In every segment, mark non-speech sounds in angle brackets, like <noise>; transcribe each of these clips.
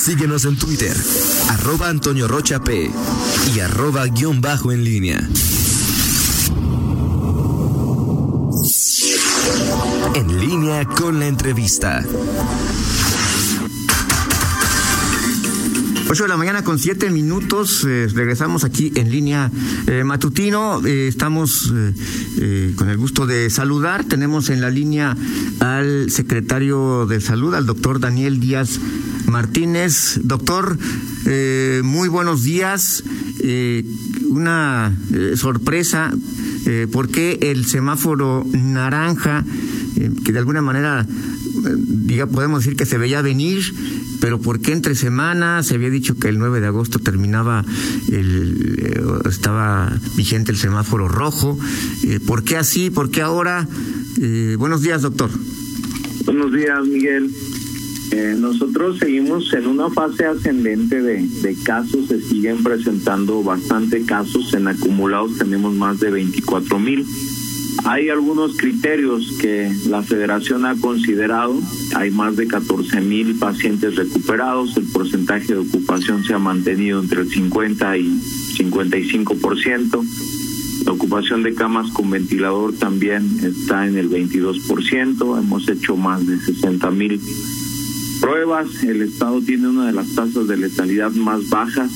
Síguenos en Twitter, arroba Antonio Rocha P y arroba guion bajo en línea. En línea con la entrevista. 8 de la mañana con 7 minutos, eh, regresamos aquí en línea eh, matutino, eh, estamos con el gusto de saludar, tenemos en la línea al secretario de salud, al doctor Daniel Díaz Martínez. Doctor, muy buenos días, una sorpresa, ¿por qué el semáforo naranja, que de alguna manera diga, podemos decir que se veía venir, pero ¿por qué entre semanas? Se había dicho que el 9 de agosto terminaba, el, eh, estaba vigente el semáforo rojo. Eh, ¿Por qué así? ¿Por qué ahora? Eh, buenos días, doctor. Buenos días, Miguel. Nosotros seguimos en una fase ascendente de, de, casos, se siguen presentando bastante casos, en acumulados tenemos más de 24 mil. Hay algunos criterios que la federación ha considerado. Hay más de 14 mil pacientes recuperados. El porcentaje de ocupación se ha mantenido entre el 50 y 55%. La ocupación de camas con ventilador también está en el 22%. Hemos hecho más de 60 mil pruebas. El Estado tiene una de las tasas de letalidad más bajas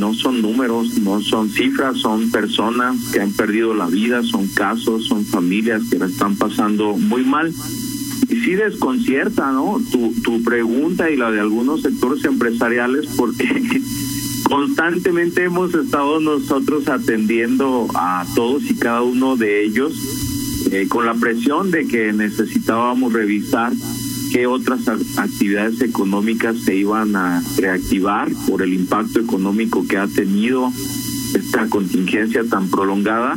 no son números, no son cifras, son personas que han perdido la vida, son casos, son familias que la están pasando muy mal. Y sí desconcierta, ¿no? Tu, tu pregunta y la de algunos sectores empresariales porque <laughs> constantemente hemos estado nosotros atendiendo a todos y cada uno de ellos eh, con la presión de que necesitábamos revisar qué otras actividades económicas se iban a reactivar por el impacto económico que ha tenido esta contingencia tan prolongada,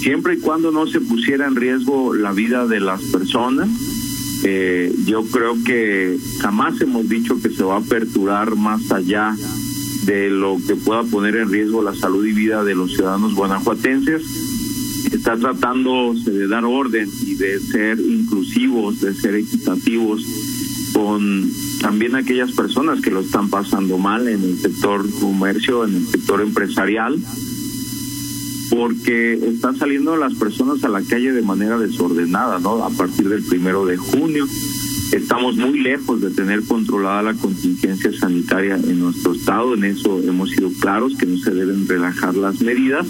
siempre y cuando no se pusiera en riesgo la vida de las personas. Eh, yo creo que jamás hemos dicho que se va a aperturar más allá de lo que pueda poner en riesgo la salud y vida de los ciudadanos guanajuatenses está tratando de dar orden y de ser inclusivos, de ser equitativos con también aquellas personas que lo están pasando mal en el sector comercio, en el sector empresarial, porque están saliendo las personas a la calle de manera desordenada, ¿no? A partir del primero de junio. Estamos muy lejos de tener controlada la contingencia sanitaria en nuestro estado, en eso hemos sido claros que no se deben relajar las medidas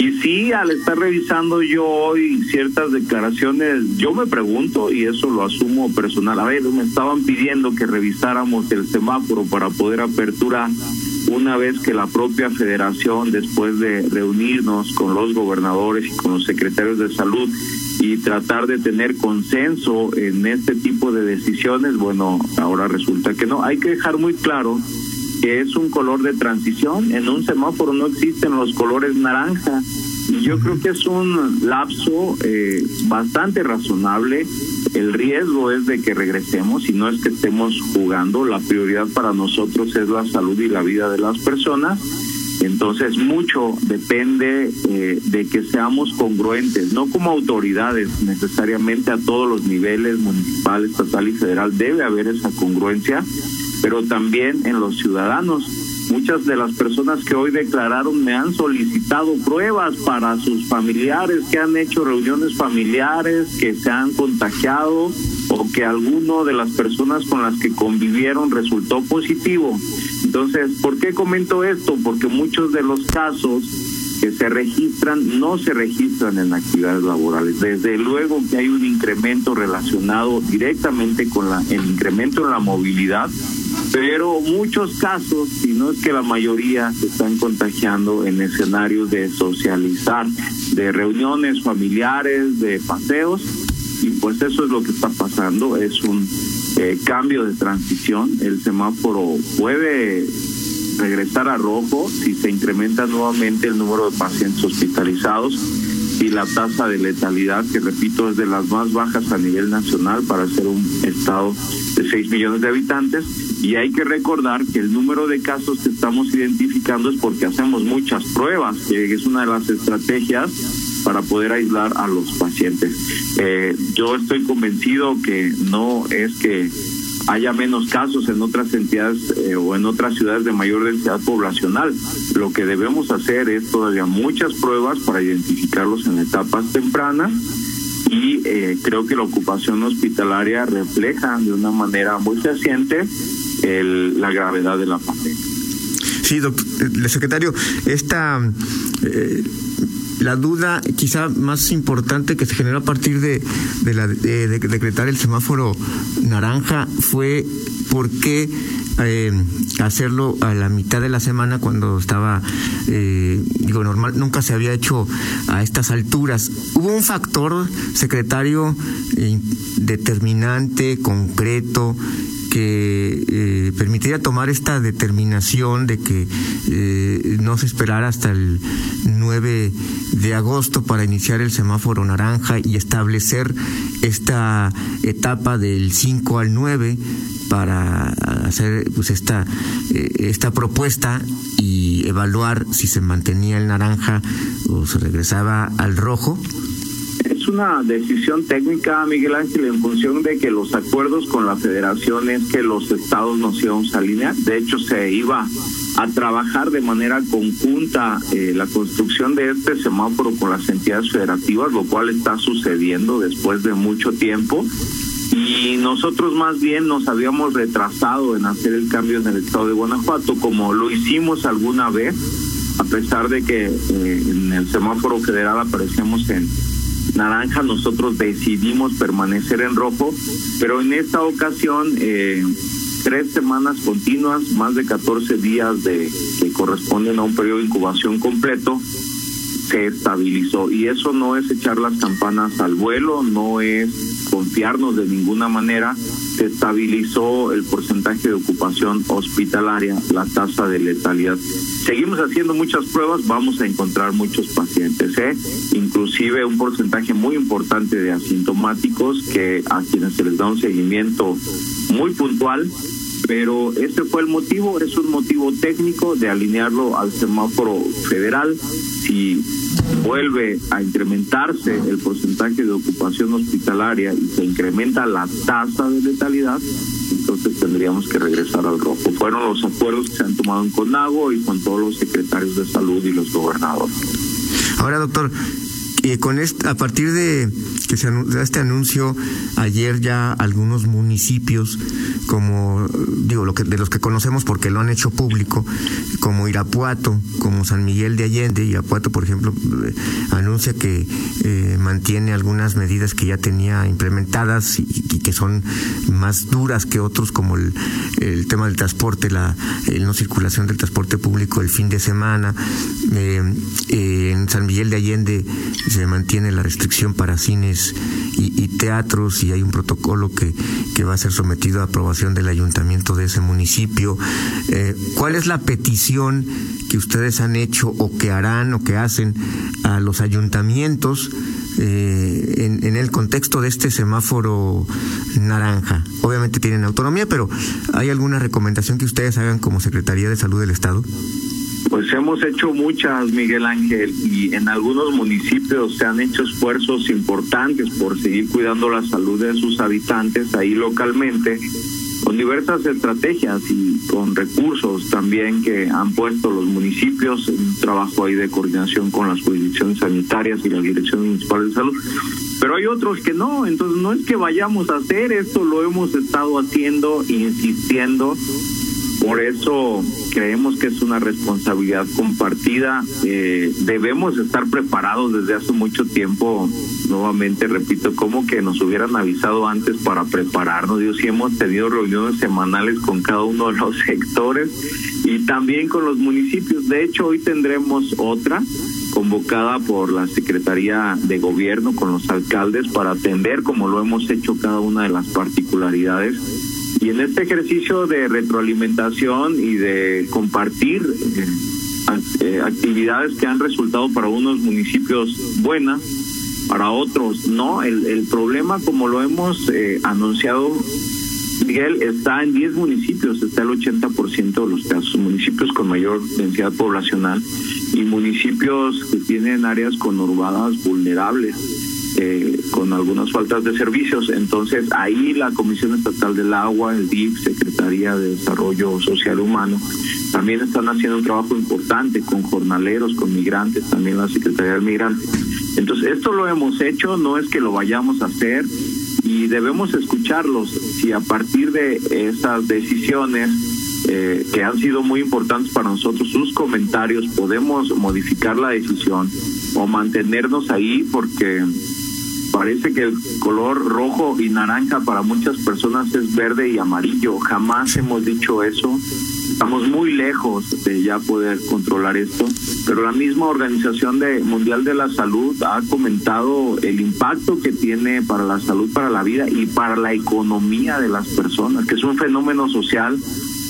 y sí, al estar revisando yo hoy ciertas declaraciones, yo me pregunto, y eso lo asumo personal, a ver, me estaban pidiendo que revisáramos el semáforo para poder aperturar una vez que la propia federación, después de reunirnos con los gobernadores y con los secretarios de salud y tratar de tener consenso en este tipo de decisiones, bueno, ahora resulta que no. Hay que dejar muy claro que es un color de transición. En un semáforo no existen los colores naranja. Yo creo que es un lapso eh, bastante razonable. El riesgo es de que regresemos y no es que estemos jugando. La prioridad para nosotros es la salud y la vida de las personas. Entonces mucho depende eh, de que seamos congruentes, no como autoridades necesariamente a todos los niveles, municipal, estatal y federal, debe haber esa congruencia pero también en los ciudadanos. Muchas de las personas que hoy declararon me han solicitado pruebas para sus familiares que han hecho reuniones familiares, que se han contagiado o que alguno de las personas con las que convivieron resultó positivo. Entonces, ¿por qué comento esto? Porque muchos de los casos que se registran no se registran en actividades laborales. Desde luego que hay un incremento relacionado directamente con la, el incremento en la movilidad, pero muchos casos, si no es que la mayoría, se están contagiando en escenarios de socializar, de reuniones familiares, de paseos, y pues eso es lo que está pasando, es un eh, cambio de transición, el semáforo puede regresar a rojo si se incrementa nuevamente el número de pacientes hospitalizados y la tasa de letalidad, que repito es de las más bajas a nivel nacional para ser un estado de 6 millones de habitantes. Y hay que recordar que el número de casos que estamos identificando es porque hacemos muchas pruebas, que es una de las estrategias para poder aislar a los pacientes. Eh, yo estoy convencido que no es que haya menos casos en otras entidades eh, o en otras ciudades de mayor densidad poblacional. Lo que debemos hacer es todavía muchas pruebas para identificarlos en etapas tempranas y eh, creo que la ocupación hospitalaria refleja de una manera muy fehaciente la gravedad de la pandemia. Sí, doctor, el secretario, esta eh, la duda quizá más importante que se generó a partir de, la, de, decretar el semáforo naranja fue por qué eh, hacerlo a la mitad de la semana cuando estaba, eh, digo, normal, nunca se había hecho a estas alturas. ¿Hubo un factor, secretario, eh, determinante, concreto, que eh, permitiría tomar esta determinación de que eh, no se esperara hasta el 9 de agosto para iniciar el semáforo naranja y establecer esta etapa del 5 al 9 para hacer pues esta eh, esta propuesta y evaluar si se mantenía el naranja o se regresaba al rojo una decisión técnica, Miguel Ángel, en función de que los acuerdos con la federación es que los estados nos íbamos a alinear. De hecho, se iba a trabajar de manera conjunta eh, la construcción de este semáforo con las entidades federativas, lo cual está sucediendo después de mucho tiempo. Y nosotros más bien nos habíamos retrasado en hacer el cambio en el estado de Guanajuato, como lo hicimos alguna vez, a pesar de que eh, en el semáforo federal aparecemos en naranja, nosotros decidimos permanecer en rojo, pero en esta ocasión eh, tres semanas continuas, más de 14 días de que corresponden a un periodo de incubación completo, se estabilizó. Y eso no es echar las campanas al vuelo, no es confiarnos de ninguna manera. Se estabilizó el porcentaje de ocupación hospitalaria, la tasa de letalidad. Seguimos haciendo muchas pruebas, vamos a encontrar muchos pacientes, ¿eh? inclusive un porcentaje muy importante de asintomáticos que a quienes se les da un seguimiento muy puntual pero ese fue el motivo, es un motivo técnico de alinearlo al semáforo federal. Si vuelve a incrementarse el porcentaje de ocupación hospitalaria y se incrementa la tasa de letalidad, entonces tendríamos que regresar al rojo. Fueron los acuerdos que se han tomado en Conago y con todos los secretarios de salud y los gobernadores. Ahora, doctor, y con este, a partir de que se da este anuncio ayer ya algunos municipios como digo lo que de los que conocemos porque lo han hecho público como Irapuato como San Miguel de Allende Irapuato por ejemplo eh, anuncia que eh, mantiene algunas medidas que ya tenía implementadas y, que son más duras que otros como el, el tema del transporte la no circulación del transporte público el fin de semana. Eh, en San Miguel de Allende se mantiene la restricción para cines y, teatros y hay un protocolo que, que, va a ser sometido a aprobación del ayuntamiento de ese municipio. Eh, ¿Cuál es la petición que ustedes han hecho o que harán o que hacen a los ayuntamientos? Eh, en, en, el contexto de este semáforo naranja. Obviamente tienen autonomía, pero ¿hay alguna recomendación que ustedes hagan como Secretaría de Salud del Estado? Pues hemos hecho muchas, Miguel Ángel, y en algunos municipios se han hecho esfuerzos importantes por seguir cuidando la salud de sus habitantes ahí localmente, con diversas estrategias y con recursos también que han puesto los municipios, un trabajo ahí de coordinación con las jurisdicciones sanitarias y la Dirección Municipal de Salud. Pero hay otros que no, entonces no es que vayamos a hacer esto, lo hemos estado haciendo, insistiendo por eso creemos que es una responsabilidad compartida. Eh, debemos estar preparados desde hace mucho tiempo. Nuevamente, repito, como que nos hubieran avisado antes para prepararnos. Yo sí hemos tenido reuniones semanales con cada uno de los <laughs> sectores y también con los municipios. De hecho, hoy tendremos otra convocada por la Secretaría de Gobierno con los alcaldes para atender, como lo hemos hecho, cada una de las particularidades y en este ejercicio de retroalimentación y de compartir eh, eh, actividades que han resultado para unos municipios buenas, para otros no, el, el problema como lo hemos eh, anunciado Miguel, está en 10 municipios, está el 80% de los casos, municipios con mayor densidad poblacional y municipios que tienen áreas conurbadas vulnerables eh, con algunas faltas de servicios. Entonces ahí la Comisión Estatal del Agua, el DIF, Secretaría de Desarrollo Social Humano, también están haciendo un trabajo importante con jornaleros, con migrantes, también la Secretaría del Migrante. Entonces esto lo hemos hecho, no es que lo vayamos a hacer y debemos escucharlos. Si a partir de esas decisiones eh, que han sido muy importantes para nosotros, sus comentarios, podemos modificar la decisión o mantenernos ahí porque parece que el color rojo y naranja para muchas personas es verde y amarillo. Jamás hemos dicho eso. Estamos muy lejos de ya poder controlar esto, pero la misma Organización de Mundial de la Salud ha comentado el impacto que tiene para la salud, para la vida y para la economía de las personas, que es un fenómeno social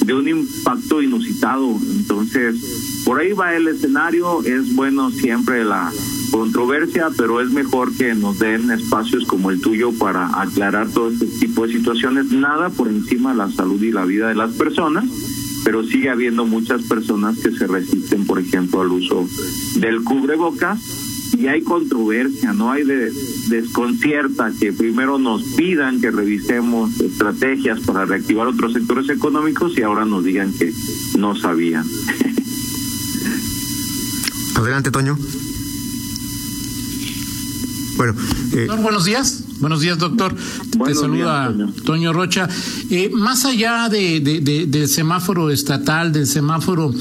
de un impacto inusitado. Entonces, por ahí va el escenario, es bueno siempre la controversia, pero es mejor que nos den espacios como el tuyo para aclarar todo este tipo de situaciones. Nada por encima de la salud y la vida de las personas, pero sigue habiendo muchas personas que se resisten, por ejemplo, al uso del cubrebocas y hay controversia, no hay de, desconcierta que primero nos pidan que revisemos estrategias para reactivar otros sectores económicos y ahora nos digan que no sabían. <laughs> Adelante, Toño. Bueno, eh, buenos días. Buenos días, doctor. Te saluda Toño. Rocha. Eh, más allá de, del semáforo estatal, del semáforo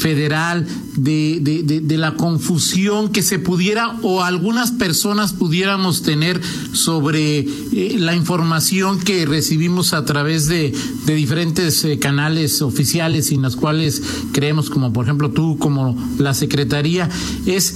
federal, de, la confusión que se pudiera o algunas personas pudiéramos tener sobre eh, la información que recibimos a través de, diferentes eh, canales oficiales en los cuales creemos, como por ejemplo tú, como la Secretaría, es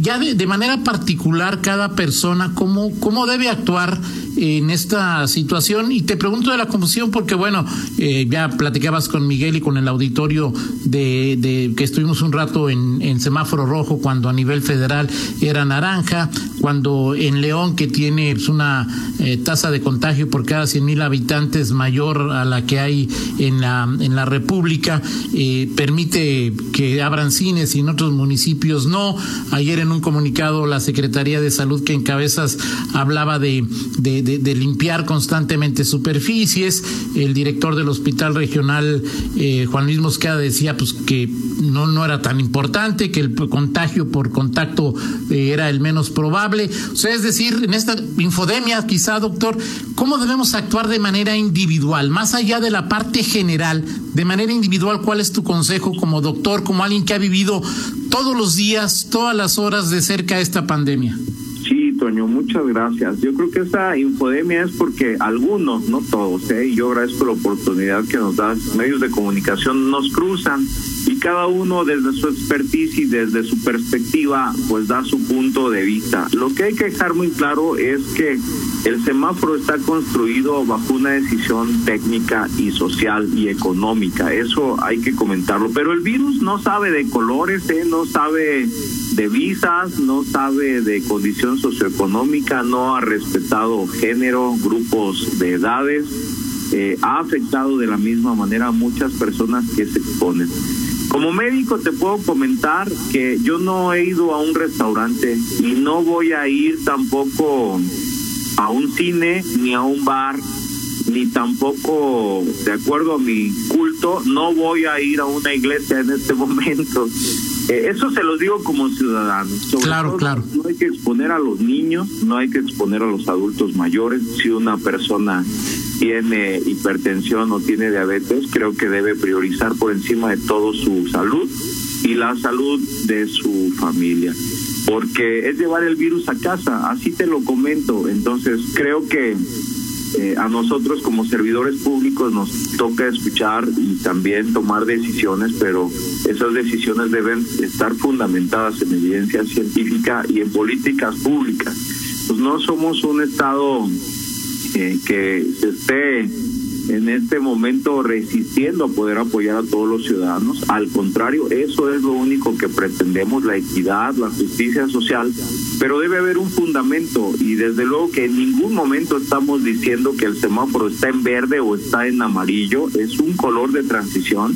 ya de, manera particular cada persona cómo, cómo debe actuar par en esta situación. Y te pregunto de la confusión porque bueno eh, ya platicabas con Miguel y con el auditorio de, que estuvimos un rato en, semáforo rojo cuando a nivel federal era naranja cuando en León que tiene pues, una eh, tasa de contagio por cada 100 mil habitantes mayor a la que hay en la en la República eh, permite que abran cines y en otros municipios no. Ayer en un comunicado la Secretaría de Salud que encabezas hablaba de de, limpiar constantemente superficies. El director del hospital regional, eh, Juan Luis Mosqueda, decía pues que no, no era tan importante, que el contagio por contacto eh, era el menos probable. O sea, es decir, en esta infodemia, quizá, doctor, ¿cómo debemos actuar de manera individual, más allá de la parte general, de manera individual, cuál es tu consejo como doctor, como alguien que ha vivido todos los días, todas las horas de cerca esta pandemia? Toño, muchas gracias. Yo creo que esa infodemia es porque algunos, no todos, ¿eh? y yo agradezco la oportunidad que nos dan medios de comunicación, nos cruzan y cada uno desde su expertise y desde su perspectiva, pues da su punto de vista. Lo que hay que dejar muy claro es que el semáforo está construido bajo una decisión técnica y social y económica. Eso hay que comentarlo. Pero el virus no sabe de colores, ¿eh? no sabe de visas, no sabe de condición socioeconómica, no ha respetado género, grupos de edades, eh, ha afectado de la misma manera a muchas personas que se exponen. Como médico te puedo comentar que yo no he ido a un restaurante y no voy a ir tampoco a un cine ni a un bar ni tampoco, de acuerdo a mi culto, no voy a ir a una iglesia en este <laughs> momento. Eh, eso se lo digo como ciudadano. claro, claro. No hay que exponer a los niños, no hay que exponer a los adultos mayores. Si una persona tiene hipertensión o tiene diabetes, creo que debe priorizar por encima de todo su salud y la salud de su familia. Porque es llevar el virus a casa, así te lo comento. Entonces, creo que eh, a nosotros como servidores públicos nos toca escuchar y también tomar decisiones, pero esas decisiones deben estar fundamentadas en evidencia científica y en políticas públicas. Pues no somos un Estado eh, que se esté en este momento resistiendo a poder apoyar a todos los ciudadanos. Al contrario, eso es lo único que pretendemos, la equidad, la justicia social, pero debe haber un fundamento y desde luego que en ningún momento estamos diciendo que el semáforo está en verde o está en amarillo, es un color de transición.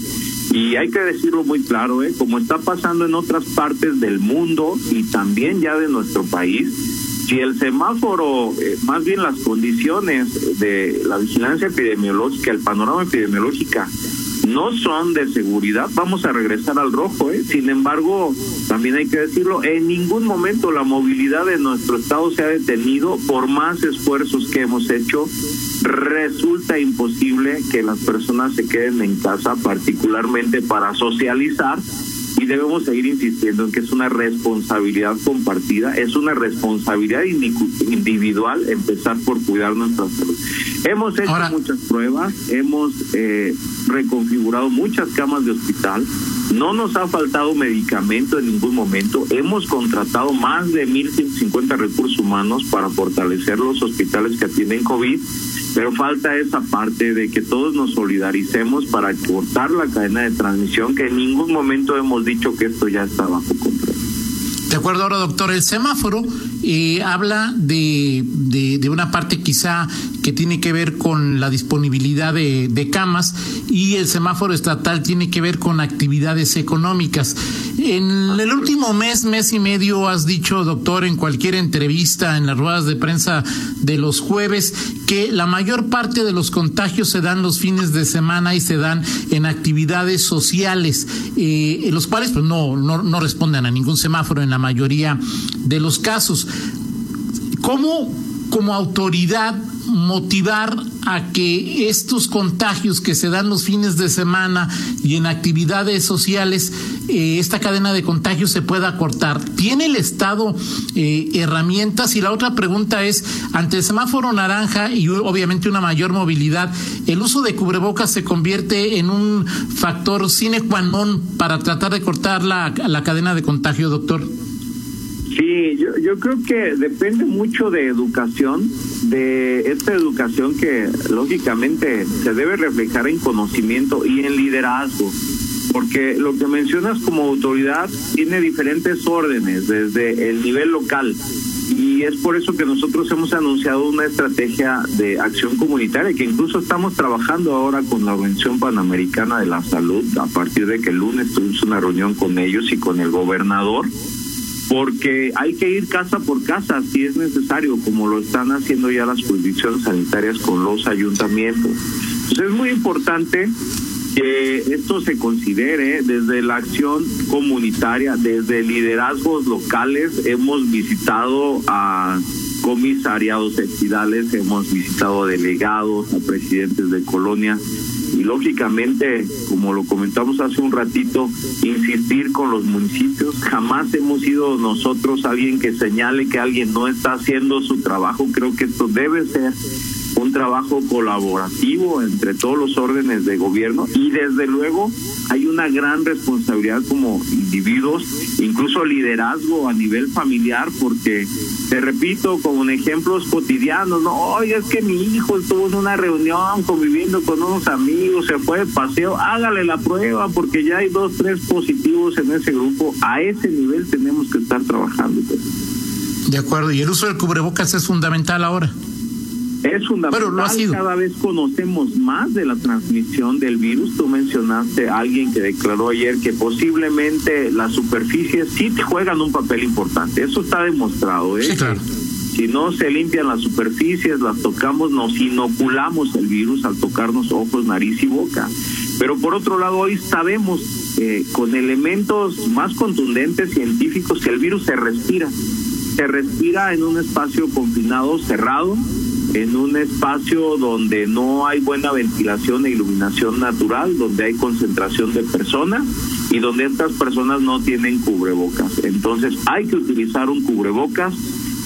Y hay que decirlo muy claro, ¿eh? como está pasando en otras partes del mundo y también ya de nuestro país, Si el semáforo, eh, más bien las condiciones de la vigilancia epidemiológica, el panorama epidemiológica, no son de seguridad, vamos a regresar al rojo. ¿eh? Sin embargo, también hay que decirlo, en ningún momento la movilidad de nuestro estado se ha detenido por más esfuerzos que hemos hecho. Resulta imposible que las personas se queden en casa, particularmente para socializar y debemos seguir insistiendo en que es una responsabilidad compartida, es una responsabilidad individual empezar por cuidar nuestra salud. Hemos hecho muchas pruebas, hemos eh, reconfigurado muchas camas de hospital, no nos ha faltado medicamento en ningún momento, hemos contratado más de 1.150 recursos humanos para fortalecer los hospitales que atienden COVID pero falta esa parte de que todos nos solidaricemos para cortar la cadena de transmisión, que en ningún momento hemos dicho que esto ya está bajo control. De acuerdo ahora, doctor, el semáforo habla de, de, una parte quizá que tiene que ver con la disponibilidad de, de, camas y el semáforo estatal tiene que ver con actividades económicas. En el último mes, mes y medio, has dicho, doctor, en cualquier entrevista, en las ruedas de prensa de los jueves, que la mayor parte de los contagios se dan los fines de semana y se dan en actividades sociales, eh, los cuales pues, no, no, no responden a ningún semáforo en la mayoría de los casos. ¿Cómo como autoridad motivar a que estos contagios que se dan los fines de semana y en actividades sociales, eh, esta cadena de contagios se pueda cortar? ¿Tiene el Estado eh, herramientas? Y la otra pregunta es, ante el semáforo naranja y obviamente una mayor movilidad, ¿el uso de cubrebocas se convierte en un factor sine qua non para tratar de cortar la, la cadena de contagio, doctor? Sí, yo, yo creo que depende mucho de educación, de esta educación que lógicamente se debe reflejar en conocimiento y en liderazgo, porque lo que mencionas como autoridad tiene diferentes órdenes desde el nivel local. Y es por eso que nosotros hemos anunciado una estrategia de acción comunitaria que incluso estamos trabajando ahora con la Organización Panamericana de la Salud a partir de que el lunes tuvimos una reunión con ellos y con el gobernador porque hay que ir casa por casa si es necesario, como lo están haciendo ya las jurisdicciones sanitarias con los ayuntamientos. Entonces es muy importante que esto se considere desde la acción comunitaria, desde liderazgos locales. Hemos visitado a comisariados ejidales, hemos visitado a delegados, a presidentes de colonias y lógicamente, como lo comentamos hace un ratito, insistir con los municipios. Jamás hemos sido nosotros alguien que señale que alguien no está haciendo su trabajo. Creo que esto debe ser trabajo colaborativo entre todos los órdenes de gobierno y desde luego hay una gran responsabilidad como individuos, incluso liderazgo a nivel familiar, porque te repito, con ejemplos cotidianos, no, oye, es que mi hijo estuvo en una reunión conviviendo con unos amigos, se fue de paseo, hágale la prueba porque ya hay dos, tres positivos en ese grupo, a ese nivel tenemos que estar trabajando. De acuerdo, y el uso del cubrebocas es fundamental ahora. Es fundamental, cada vez conocemos más de la transmisión del virus. Tú mencionaste a alguien que declaró ayer que posiblemente las superficies sí juegan un papel importante. Eso está demostrado. ¿eh? Si no se limpian las superficies, las tocamos, nos inoculamos el virus al tocarnos ojos, nariz y boca. Pero por otro lado, hoy sabemos eh, con elementos más contundentes científicos que el virus se respira. Se respira en un espacio confinado, cerrado, en un espacio donde no hay buena ventilación e iluminación natural, donde hay concentración de personas y donde estas personas no tienen cubrebocas. Entonces hay que utilizar un cubrebocas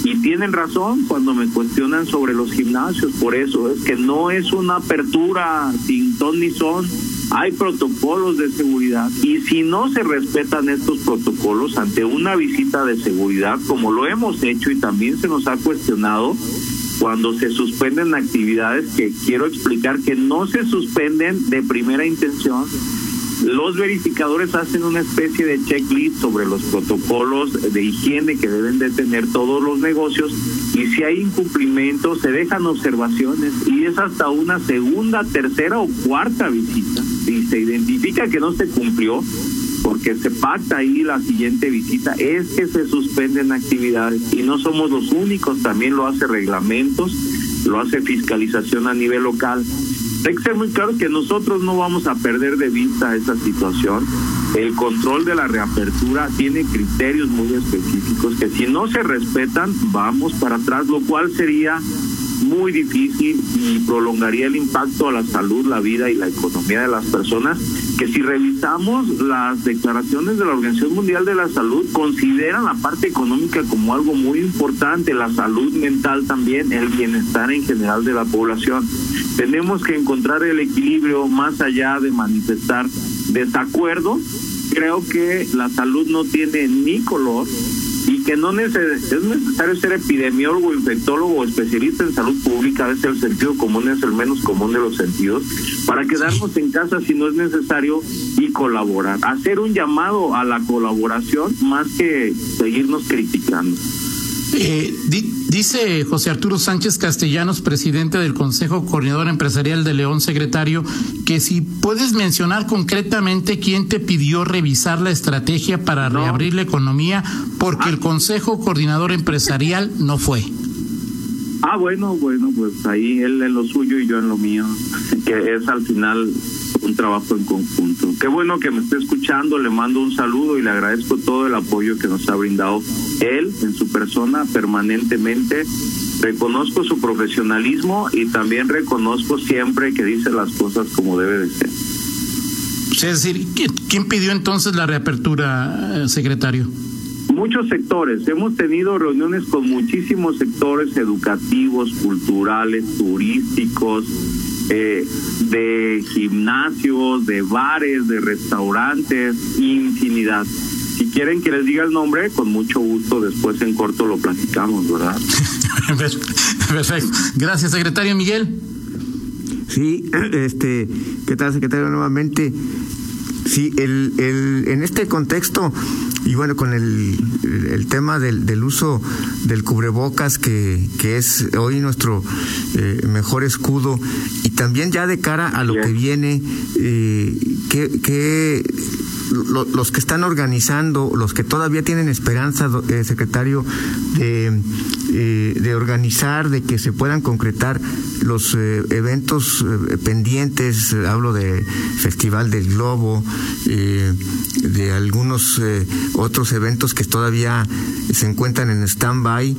y tienen razón cuando me cuestionan sobre los gimnasios, por eso es que no es una apertura sin ton ni son, hay protocolos de seguridad y si no se respetan estos protocolos ante una visita de seguridad, como lo hemos hecho y también se nos ha cuestionado, cuando se suspenden actividades que quiero explicar que no se suspenden de primera intención. Los verificadores hacen una especie de checklist sobre los protocolos de higiene que deben de tener todos los negocios y si hay incumplimientos se dejan observaciones y es hasta una segunda, tercera o cuarta visita. Si se identifica que no se cumplió, porque se pacta ahí la siguiente visita, es que se suspenden actividades y no somos los únicos, también lo hace reglamentos, lo hace fiscalización a nivel local. Hay que ser muy claro que nosotros no vamos a perder de vista esa situación. El control de la reapertura tiene criterios muy específicos que si no se respetan, vamos para atrás, lo cual sería muy difícil y prolongaría el impacto a la salud, la vida y la economía de las personas, que si revisamos las declaraciones de la Organización Mundial de la Salud, consideran la parte económica como algo muy importante, la salud mental también, el bienestar en general de la población. Tenemos que encontrar el equilibrio más allá de manifestar desacuerdo. Creo que la salud no tiene ni color, que no es necesario ser epidemiólogo, infectólogo o especialista en salud pública, a el sentido común es el menos común de los sentidos, para quedarnos en casa si no es necesario y colaborar. Hacer un llamado a la colaboración más que seguirnos criticando. Eh, dice José Arturo Sánchez Castellanos, presidente del Consejo Coordinador Empresarial de León, secretario, que si puedes mencionar concretamente quién te pidió revisar la estrategia para reabrir la economía, porque el Consejo Coordinador Empresarial no fue. Ah, bueno, bueno, pues ahí él en lo suyo y yo en lo mío, que es al final un trabajo en conjunto. Qué bueno que me esté escuchando, le mando un saludo y le agradezco todo el apoyo que nos ha brindado él en su persona permanentemente. Reconozco su profesionalismo y también reconozco siempre que dice las cosas como debe de ser. Es decir, ¿quién pidió entonces la reapertura, eh, secretario? Muchos sectores. Hemos tenido reuniones con muchísimos sectores educativos, culturales, turísticos, eh, de gimnasios, de bares, de restaurantes, infinidad. Si quieren que les diga el nombre, con mucho gusto después en corto lo platicamos, ¿verdad? <laughs> Perfecto. Gracias, secretario Miguel. Sí, <clears throat> este, ¿qué tal, secretario? Nuevamente, sí, el, el, en este contexto y bueno, con el, el tema del, del, uso del cubrebocas, que, que es hoy nuestro eh, mejor escudo, y también ya de cara a lo que viene, eh, que, que los que están organizando, los que todavía tienen esperanza, eh, secretario, de, eh, de organizar, de que se puedan concretar los eh, eventos pendientes, hablo de Festival del Globo, de algunos otros eventos que todavía se encuentran en stand-by,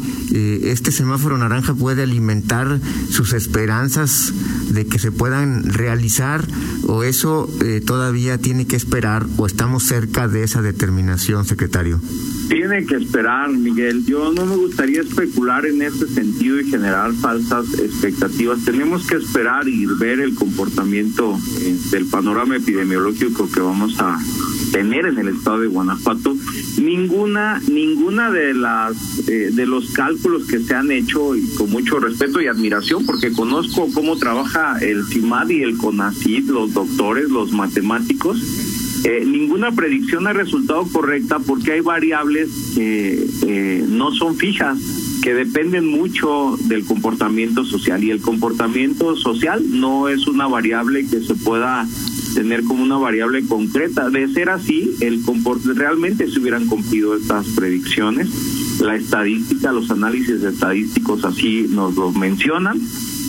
este semáforo naranja puede alimentar sus esperanzas de que se puedan realizar o eso todavía tiene que esperar o estamos cerca de esa determinación, secretario? Tiene que esperar, Miguel. Yo no me gustaría especular en ese sentido y generar falsas expectativas. Tenemos que esperar y ver el comportamiento eh, del panorama epidemiológico que vamos a tener en el estado de Guanajuato. Ninguna, ninguna de las eh, de los cálculos que se han hecho y con mucho respeto y admiración, porque conozco cómo trabaja el CIMAD y el CONACID, los doctores, los matemáticos eh, ninguna predicción ha resultado correcta porque hay variables que eh, no son fijas, que dependen mucho del comportamiento social y el comportamiento social no es una variable que se pueda tener como una variable concreta. De ser así, el realmente se hubieran cumplido estas predicciones. La estadística, los análisis estadísticos así nos lo mencionan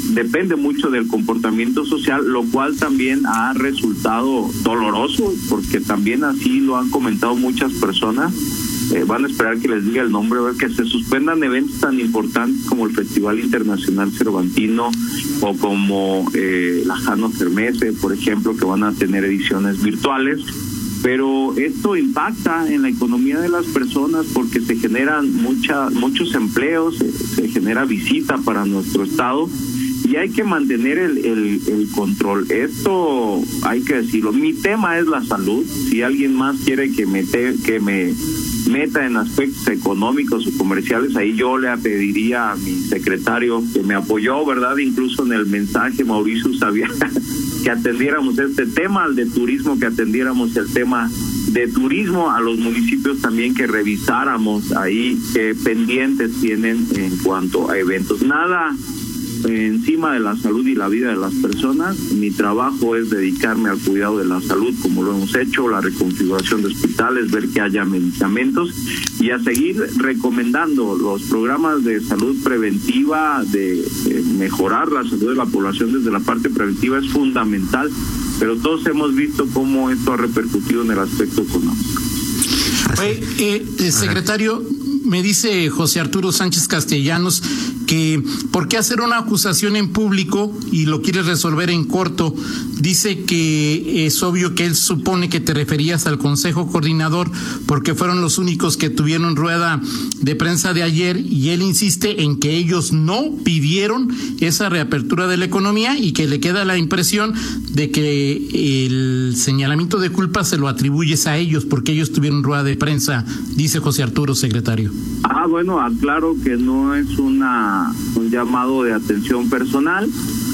depende mucho del comportamiento social, lo cual también ha resultado doloroso, porque también así lo han comentado muchas personas. Eh, van a esperar que les diga el nombre, que se suspendan eventos tan importantes como el Festival Internacional Cervantino o como eh, la Jano Cermese, por ejemplo, que van a tener ediciones virtuales. Pero esto impacta en la economía de las personas porque se generan mucha, muchos empleos, se genera visita para nuestro estado y hay que mantener el, el, control. Esto hay que decirlo. Mi tema es la salud. Si alguien más quiere que me, que me meta en aspectos económicos o comerciales, ahí yo le pediría a mi secretario que me apoyó, ¿verdad? Incluso en el mensaje, Mauricio sabía <laughs> que atendiéramos este tema, al de turismo, que atendiéramos el tema de turismo a los municipios también que revisáramos ahí qué pendientes tienen en cuanto a eventos. Nada encima de la salud y la vida de las personas. Mi trabajo es dedicarme al cuidado de la salud, como lo hemos hecho, la reconfiguración de hospitales, ver que haya medicamentos y a seguir recomendando los programas de salud preventiva, de, mejorar la salud de la población desde la parte preventiva es fundamental, pero todos hemos visto cómo esto ha repercutido en el aspecto económico. Eh, eh, secretario, me dice José Arturo Sánchez Castellanos que por qué hacer una acusación en público y lo quieres resolver en corto. Dice que es obvio que él supone que te referías al Consejo Coordinador porque fueron los únicos que tuvieron rueda de prensa de ayer y él insiste en que ellos no pidieron esa reapertura de la economía y que le queda la impresión de que el señalamiento de culpa se lo atribuyes a ellos porque ellos tuvieron rueda de prensa, dice José Arturo, secretario. Ah, bueno, aclaro que no es una un llamado de atención personal.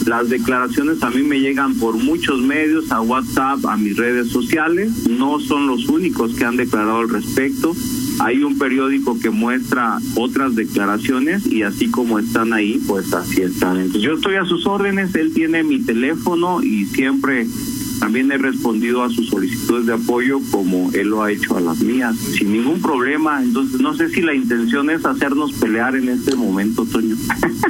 Las declaraciones a mí me llegan por muchos medios, a WhatsApp, a mis redes sociales. No son los únicos que han declarado al respecto. Hay un periódico que muestra otras declaraciones y así como están ahí, pues así están. Entonces, yo estoy a sus órdenes, él tiene mi teléfono y siempre también he respondido a sus solicitudes de apoyo como él lo ha hecho a las mías, sin ningún problema. Entonces, no sé si la intención es hacernos pelear en este momento, Toño. <laughs>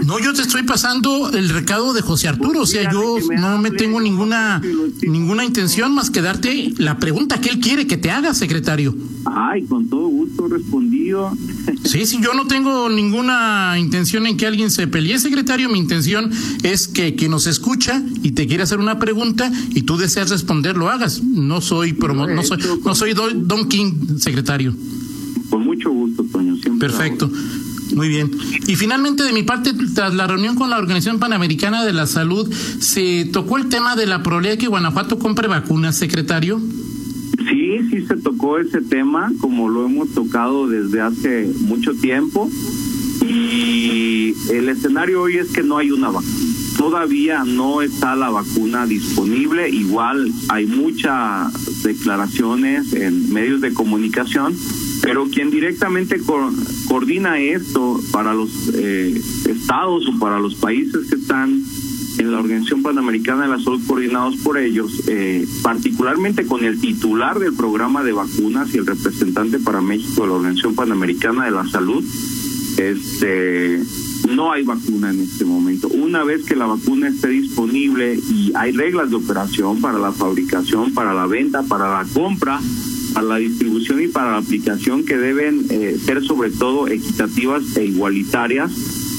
No, yo te estoy pasando el recado de José Arturo. O sea, yo no me tengo ninguna, ninguna intención más que darte la pregunta que él quiere que te haga, secretario. Ay, con todo gusto respondido. <laughs> Sí, sí, yo no tengo ninguna intención en que alguien se pelee, secretario. Mi intención es que quien nos escucha y te quiere hacer una pregunta y tú deseas responder, lo hagas. No soy promo no soy, no soy Don King, secretario. Con mucho gusto, Toño. Siempre Perfecto. Muy bien. Y finalmente, de mi parte, tras la reunión con la Organización Panamericana de la Salud, ¿se tocó el tema de la probabilidad de que Guanajuato compre vacunas, secretario? Sí, sí se tocó ese tema, como lo hemos tocado desde hace mucho tiempo. Y el escenario hoy es que no hay una vacuna. Todavía no está la vacuna disponible. Igual hay muchas declaraciones en medios de comunicación, pero quien directamente coordina esto para los eh, estados o para los países que están en la Organización Panamericana de la Salud coordinados por ellos, eh, particularmente con el titular del programa de vacunas y el representante para México de la Organización Panamericana de la Salud, este no hay vacuna en este momento. Una vez que la vacuna esté disponible y hay reglas de operación para la fabricación, para la venta, para la compra, para la distribución y para la aplicación que deben eh, ser sobre todo equitativas e igualitarias,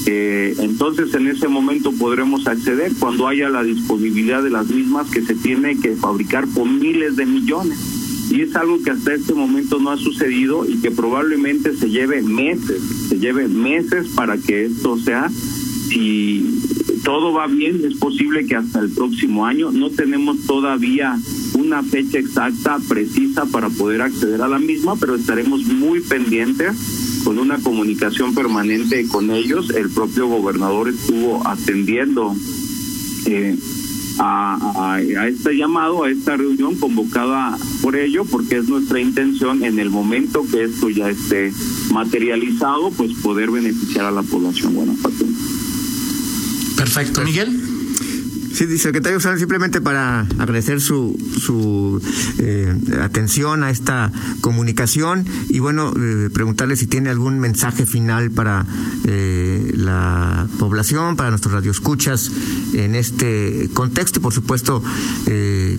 eh, entonces en ese momento podremos acceder cuando haya la disponibilidad de las mismas que se tiene que fabricar por miles de millones. Y es algo que hasta este momento no ha sucedido y que probablemente se lleve meses, se lleve meses para que esto sea. Si todo va bien, es posible que hasta el próximo año no tenemos todavía una fecha exacta, precisa para poder acceder a la misma, pero estaremos muy pendientes con una comunicación permanente con ellos. El propio gobernador estuvo atendiendo eh, a, a, este llamado, a esta reunión convocada por ello, porque es nuestra intención en el momento que esto ya esté materializado, pues poder beneficiar a la población guanajuatense. Perfecto, Miguel. Sí, secretario, simplemente para agradecer su, su eh, atención a esta comunicación y bueno, eh, preguntarle si tiene algún mensaje final para eh, la población, para nuestros radioescuchas en este contexto y por supuesto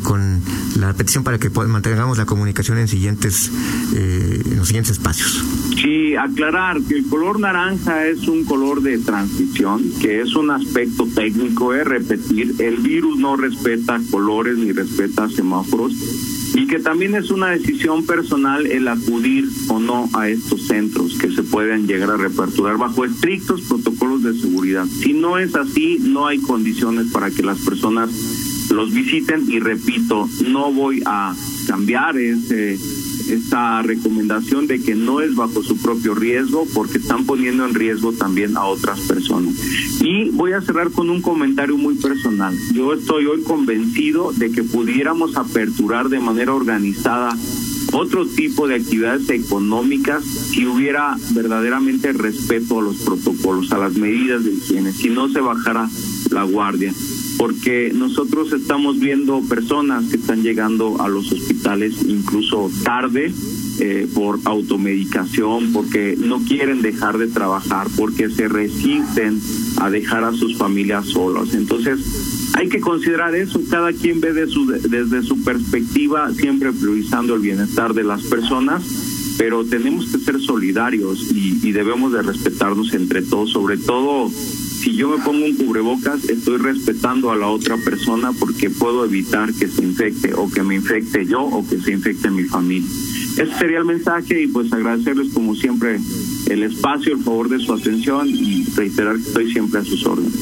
con la petición para que mantengamos la comunicación en siguientes en los siguientes espacios. Sí, aclarar que el color naranja es un color de transición, que es un aspecto técnico, es repetir, el virus no respeta colores ni respeta semáforos y que también es una decisión personal el acudir o no a estos centros que se pueden llegar a reaperturar bajo estrictos protocolos de seguridad. Si no es así, no hay condiciones para que las personas los visiten y repito, no voy a cambiar ese esta recomendación de que no es bajo su propio riesgo porque están poniendo en riesgo también a otras personas. Y voy a cerrar con un comentario muy personal. Yo estoy hoy convencido de que pudiéramos aperturar de manera organizada otro tipo de actividades económicas si hubiera verdaderamente respeto a los protocolos, a las medidas de higiene, si no se bajara la guardia, porque nosotros estamos viendo personas que están llegando a los hospitales incluso tarde eh, por automedicación, porque no quieren dejar de trabajar, porque se resisten a dejar a sus familias solos. Entonces, hay que considerar eso, cada quien ve de su, desde su perspectiva, siempre priorizando el bienestar de las personas, pero tenemos que ser solidarios y, y debemos de respetarnos entre todos, sobre todo si yo me pongo un cubrebocas, estoy respetando a la otra persona porque puedo evitar que se infecte o que me infecte yo o que se infecte mi familia. Ese sería el mensaje y pues agradecerles como siempre el espacio, el favor de su atención y reiterar que estoy siempre a sus órdenes.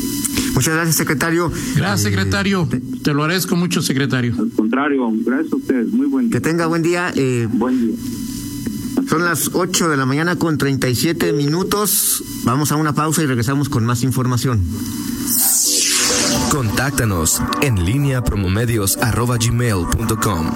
Muchas gracias, secretario. Gracias, secretario. Eh, te lo agradezco mucho, secretario. Al contrario, gracias a ustedes. Muy buen día. Que tenga buen día. Eh, buen día. Son las 8 de la mañana con 37 minutos. Vamos a una pausa y regresamos con más información. Contáctanos en línea promomedios.com.